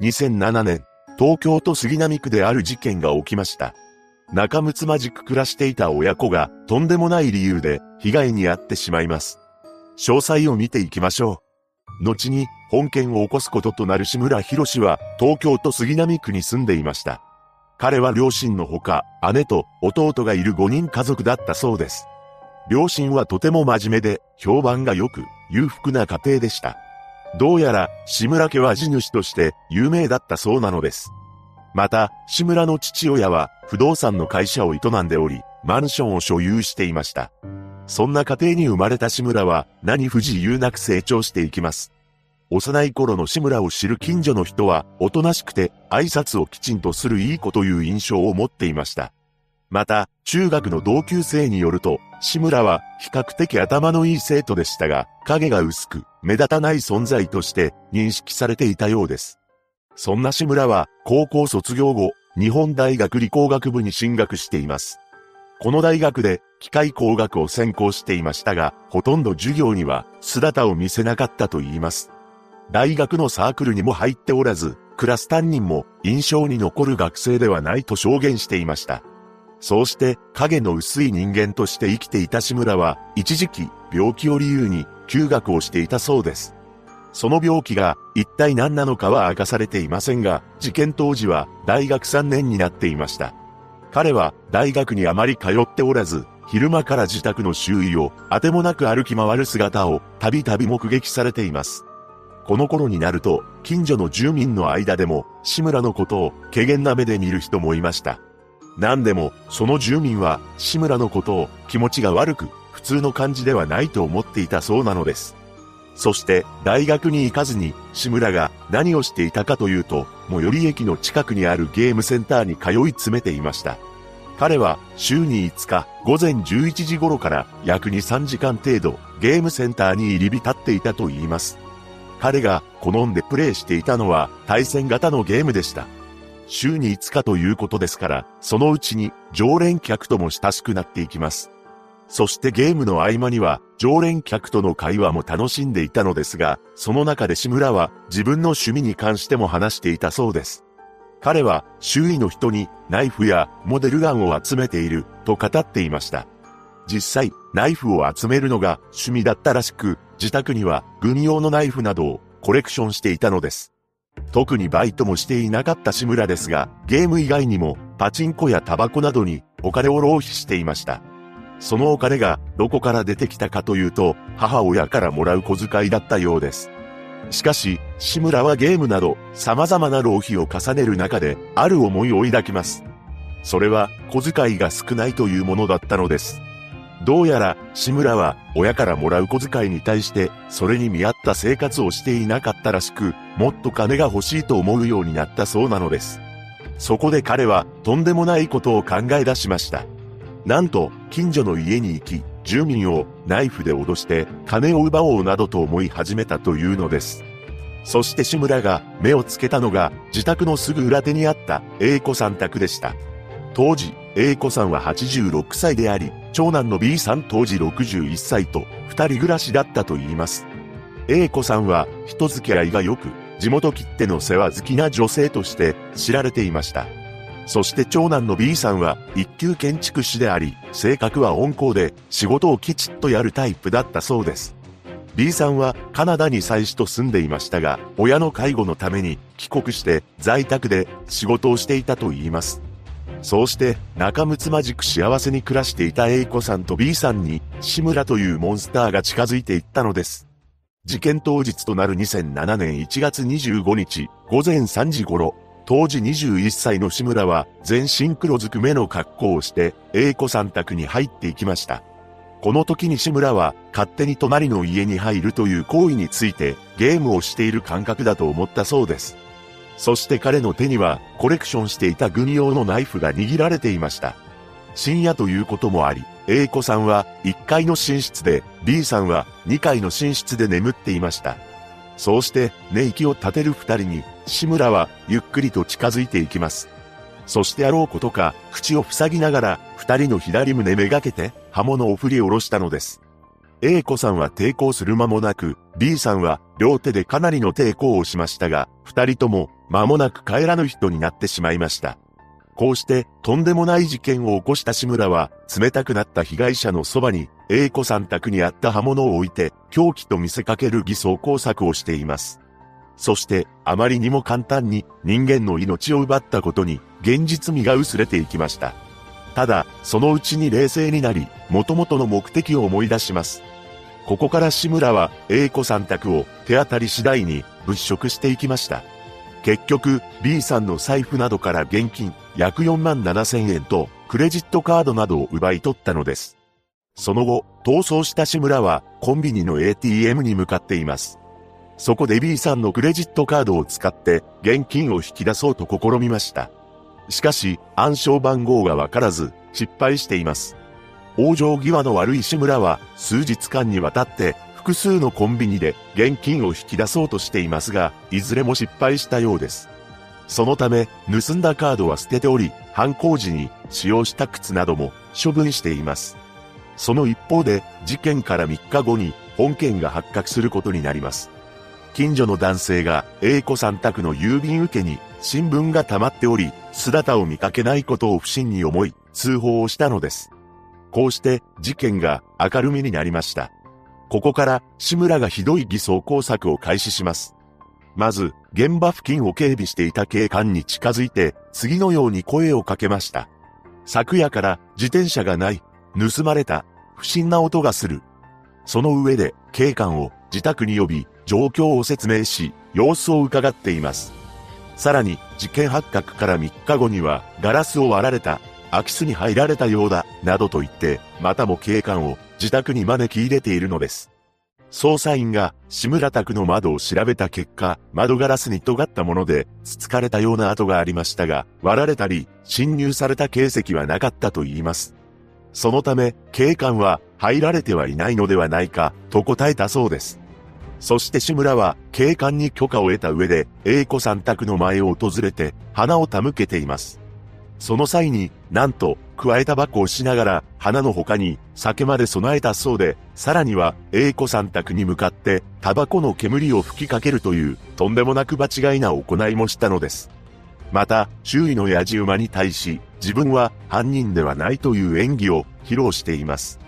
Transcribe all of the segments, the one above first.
2007年、東京都杉並区である事件が起きました。仲睦まじく暮らしていた親子がとんでもない理由で被害に遭ってしまいます。詳細を見ていきましょう。後に本件を起こすこととなる志村博士は東京都杉並区に住んでいました。彼は両親のほか姉と弟がいる5人家族だったそうです。両親はとても真面目で評判が良く裕福な家庭でした。どうやら志村家は地主として有名だったそうなのです。また、志村の父親は不動産の会社を営んでおり、マンションを所有していました。そんな家庭に生まれた志村は何不自由なく成長していきます。幼い頃の志村を知る近所の人は、おとなしくて挨拶をきちんとするいい子という印象を持っていました。また、中学の同級生によると、志村は比較的頭のいい生徒でしたが、影が薄く、目立たない存在として認識されていたようです。そんな志村は、高校卒業後、日本大学理工学部に進学しています。この大学で機械工学を専攻していましたが、ほとんど授業には姿を見せなかったと言います。大学のサークルにも入っておらず、クラス担任も印象に残る学生ではないと証言していました。そうして影の薄い人間として生きていた志村は、一時期病気を理由に休学をしていたそうです。その病気が一体何なのかは明かされていませんが、事件当時は大学3年になっていました。彼は大学にあまり通っておらず、昼間から自宅の周囲をあてもなく歩き回る姿をたびたび目撃されています。この頃になると、近所の住民の間でも、志村のことを、怪げな目で見る人もいました。何でも、その住民は、志村のことを、気持ちが悪く、普通の感じではないと思っていたそうなのです。そして、大学に行かずに、志村が何をしていたかというと、最寄り駅の近くにあるゲームセンターに通い詰めていました。彼は週に5日午前11時頃から約2、3時間程度ゲームセンターに入り浸っていたと言います。彼が好んでプレイしていたのは対戦型のゲームでした。週に5日ということですから、そのうちに常連客とも親しくなっていきます。そしてゲームの合間には常連客との会話も楽しんでいたのですが、その中で志村は自分の趣味に関しても話していたそうです。彼は周囲の人にナイフやモデルガンを集めていると語っていました。実際、ナイフを集めるのが趣味だったらしく、自宅には軍用のナイフなどをコレクションしていたのです。特にバイトもしていなかった志村ですが、ゲーム以外にもパチンコやタバコなどにお金を浪費していました。そのお金がどこから出てきたかというと、母親からもらう小遣いだったようです。しかし、志村はゲームなど様々な浪費を重ねる中で、ある思いを抱きます。それは小遣いが少ないというものだったのです。どうやら志村は親からもらう小遣いに対してそれに見合った生活をしていなかったらしく、もっと金が欲しいと思うようになったそうなのです。そこで彼はとんでもないことを考え出しました。なんと近所の家に行き、住民をナイフで脅して金を奪おうなどと思い始めたというのです。そして志村が目をつけたのが自宅のすぐ裏手にあった A 子さん宅でした。当時、A 子さんは86歳であり、長男の B さん当時61歳と二人暮らしだったと言います。A 子さんは人付き合いが良く、地元切手の世話好きな女性として知られていました。そして長男の B さんは一級建築士であり、性格は温厚で仕事をきちっとやるタイプだったそうです。B さんはカナダに妻子と住んでいましたが、親の介護のために帰国して在宅で仕事をしていたと言います。そうして仲睦まじく幸せに暮らしていた A 子さんと B さんに志村というモンスターが近づいていったのです。事件当日となる2007年1月25日午前3時頃、当時21歳の志村は全身黒ずく目の格好をして A 子さん宅に入っていきました。この時に志村は勝手に隣の家に入るという行為についてゲームをしている感覚だと思ったそうです。そして彼の手にはコレクションしていた軍用のナイフが握られていました。深夜ということもあり、A 子さんは1階の寝室で、B さんは2階の寝室で眠っていました。そうして寝息を立てる二人に、志村はゆっくりと近づいていきます。そしてあろうことか、口を塞ぎながら、二人の左胸めがけて、刃物を振り下ろしたのです。A 子さんは抵抗する間もなく、B さんは両手でかなりの抵抗をしましたが、二人とも間もなく帰らぬ人になってしまいました。こうしてとんでもない事件を起こした志村は冷たくなった被害者のそばに A 子さん宅にあった刃物を置いて凶器と見せかける偽装工作をしています。そしてあまりにも簡単に人間の命を奪ったことに現実味が薄れていきました。ただ、そのうちに冷静になり、元々の目的を思い出します。ここから志村は A 子さん宅を手当たり次第に物色していきました。結局、B さんの財布などから現金約4万7千円とクレジットカードなどを奪い取ったのです。その後、逃走した志村はコンビニの ATM に向かっています。そこで B さんのクレジットカードを使って現金を引き出そうと試みました。しかし、暗証番号がわからず、失敗しています。往生際の悪い志村は、数日間にわたって、複数のコンビニで現金を引き出そうとしていますが、いずれも失敗したようです。そのため、盗んだカードは捨てており、犯行時に使用した靴なども処分しています。その一方で、事件から3日後に本件が発覚することになります。近所の男性が A 子さん宅の郵便受けに新聞が溜まっており、姿を見かけないことを不審に思い、通報をしたのです。こうして事件が明るみになりました。ここから志村がひどい偽装工作を開始します。まず、現場付近を警備していた警官に近づいて、次のように声をかけました。昨夜から自転車がない、盗まれた、不審な音がする。その上で、警官を自宅に呼び、状況を説明し、様子を伺っています。さらに、事件発覚から3日後には、ガラスを割られた、空き巣に入られたようだ、などと言って、またも警官を自宅に招き入れているのです。捜査員が志村宅の窓を調べた結果、窓ガラスに尖ったもので、つつかれたような跡がありましたが、割られたり、侵入された形跡はなかったと言います。そのため、警官は入られてはいないのではないか、と答えたそうです。そして志村は警官に許可を得た上で、英子さん宅の前を訪れて、花を手向けています。その際に、なんと、加えた箱をしながら、花の他に、酒まで備えたそうで、さらには、英子さん宅に向かって、タバコの煙を吹きかけるという、とんでもなく場違いな行いもしたのです。また、周囲の野じ馬に対し、自分は犯人ではないという演技を披露しています。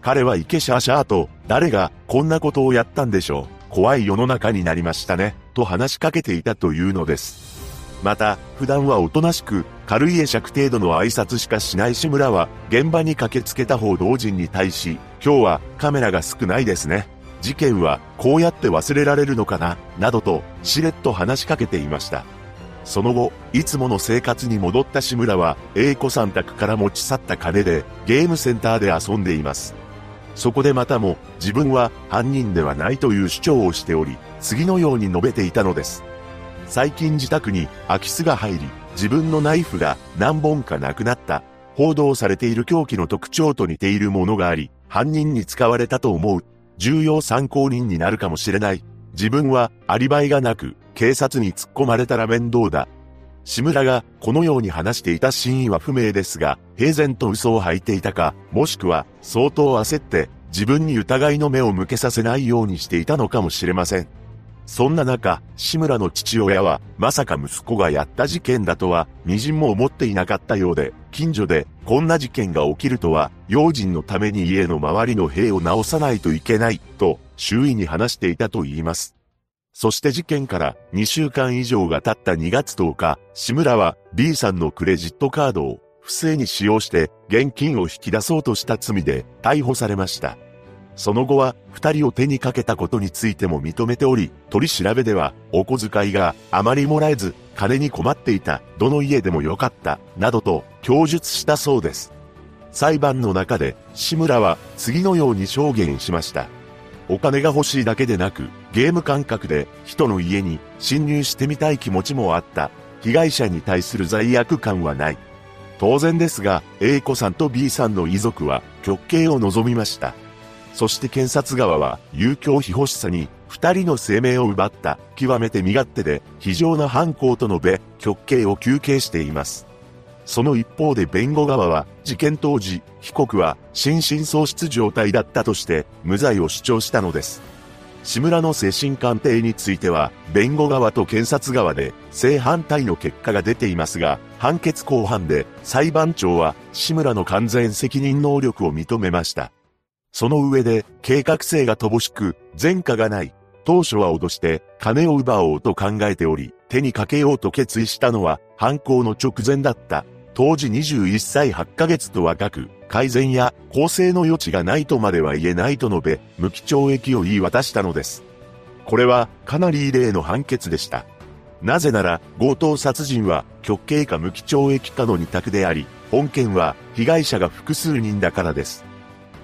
彼はイケシャーシャーと、誰がこんなことをやったんでしょう。怖い世の中になりましたね、と話しかけていたというのです。また、普段はおとなしく、軽い会釈程度の挨拶しかしない志村は、現場に駆けつけた報道陣に対し、今日はカメラが少ないですね。事件はこうやって忘れられるのかな、などと、しれっと話しかけていました。その後、いつもの生活に戻った志村は、英子さん宅から持ち去った金で、ゲームセンターで遊んでいます。そこでまたも、自分は犯人ではないという主張をしており、次のように述べていたのです。最近自宅に空き巣が入り、自分のナイフが何本かなくなった。報道されている凶器の特徴と似ているものがあり、犯人に使われたと思う。重要参考人になるかもしれない。自分はアリバイがなく、警察に突っ込まれたら面倒だ。志村がこのように話していた真意は不明ですが、平然と嘘を吐いていたか、もしくは相当焦って自分に疑いの目を向けさせないようにしていたのかもしれません。そんな中、志村の父親は、まさか息子がやった事件だとは、微塵も思っていなかったようで、近所で、こんな事件が起きるとは、用心のために家の周りの塀を直さないといけない、と、周囲に話していたと言います。そして事件から2週間以上が経った2月10日、志村は B さんのクレジットカードを不正に使用して現金を引き出そうとした罪で逮捕されました。その後は、二人を手にかけたことについても認めており、取り調べでは、お小遣いがあまりもらえず、金に困っていた、どの家でもよかった、などと供述したそうです。裁判の中で、志村は次のように証言しました。お金が欲しいだけでなく、ゲーム感覚で人の家に侵入してみたい気持ちもあった。被害者に対する罪悪感はない。当然ですが、A 子さんと B さんの遺族は極刑を望みました。そして検察側は、遊興非欲しさに、二人の生命を奪った、極めて身勝手で、非常な犯行と述べ、極刑を求刑しています。その一方で弁護側は、事件当時、被告は、心神喪失状態だったとして、無罪を主張したのです。志村の精神鑑定については、弁護側と検察側で正反対の結果が出ていますが、判決後半で裁判長は志村の完全責任能力を認めました。その上で、計画性が乏しく、前科がない。当初は脅して金を奪おうと考えており、手にかけようと決意したのは犯行の直前だった。当時21歳8ヶ月と若く、改善や更生の余地がないとまでは言えないと述べ、無期懲役を言い渡したのです。これはかなり異例の判決でした。なぜなら、強盗殺人は極刑か無期懲役かの二択であり、本件は被害者が複数人だからです。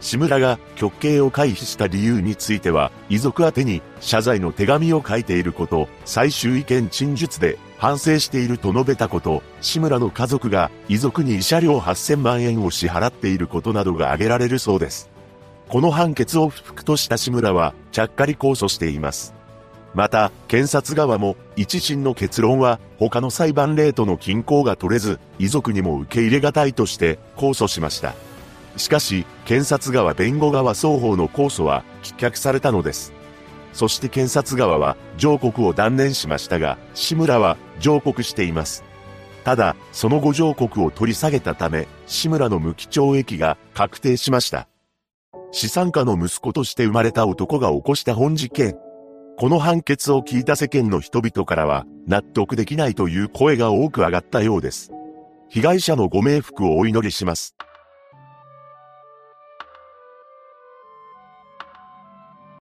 志村が極刑を回避した理由については、遺族宛に謝罪の手紙を書いていること、最終意見陳述で反省していると述べたこと、志村の家族が遺族に慰謝料8000万円を支払っていることなどが挙げられるそうです。この判決を不服とした志村は、ちゃっかり控訴しています。また、検察側も、一審の結論は、他の裁判例との均衡が取れず、遺族にも受け入れがたいとして、控訴しました。しかし、検察側弁護側双方の控訴は棄却されたのです。そして検察側は上告を断念しましたが、志村は上告しています。ただ、その後上告を取り下げたため、志村の無期懲役が確定しました。資産家の息子として生まれた男が起こした本事件。この判決を聞いた世間の人々からは、納得できないという声が多く上がったようです。被害者のご冥福をお祈りします。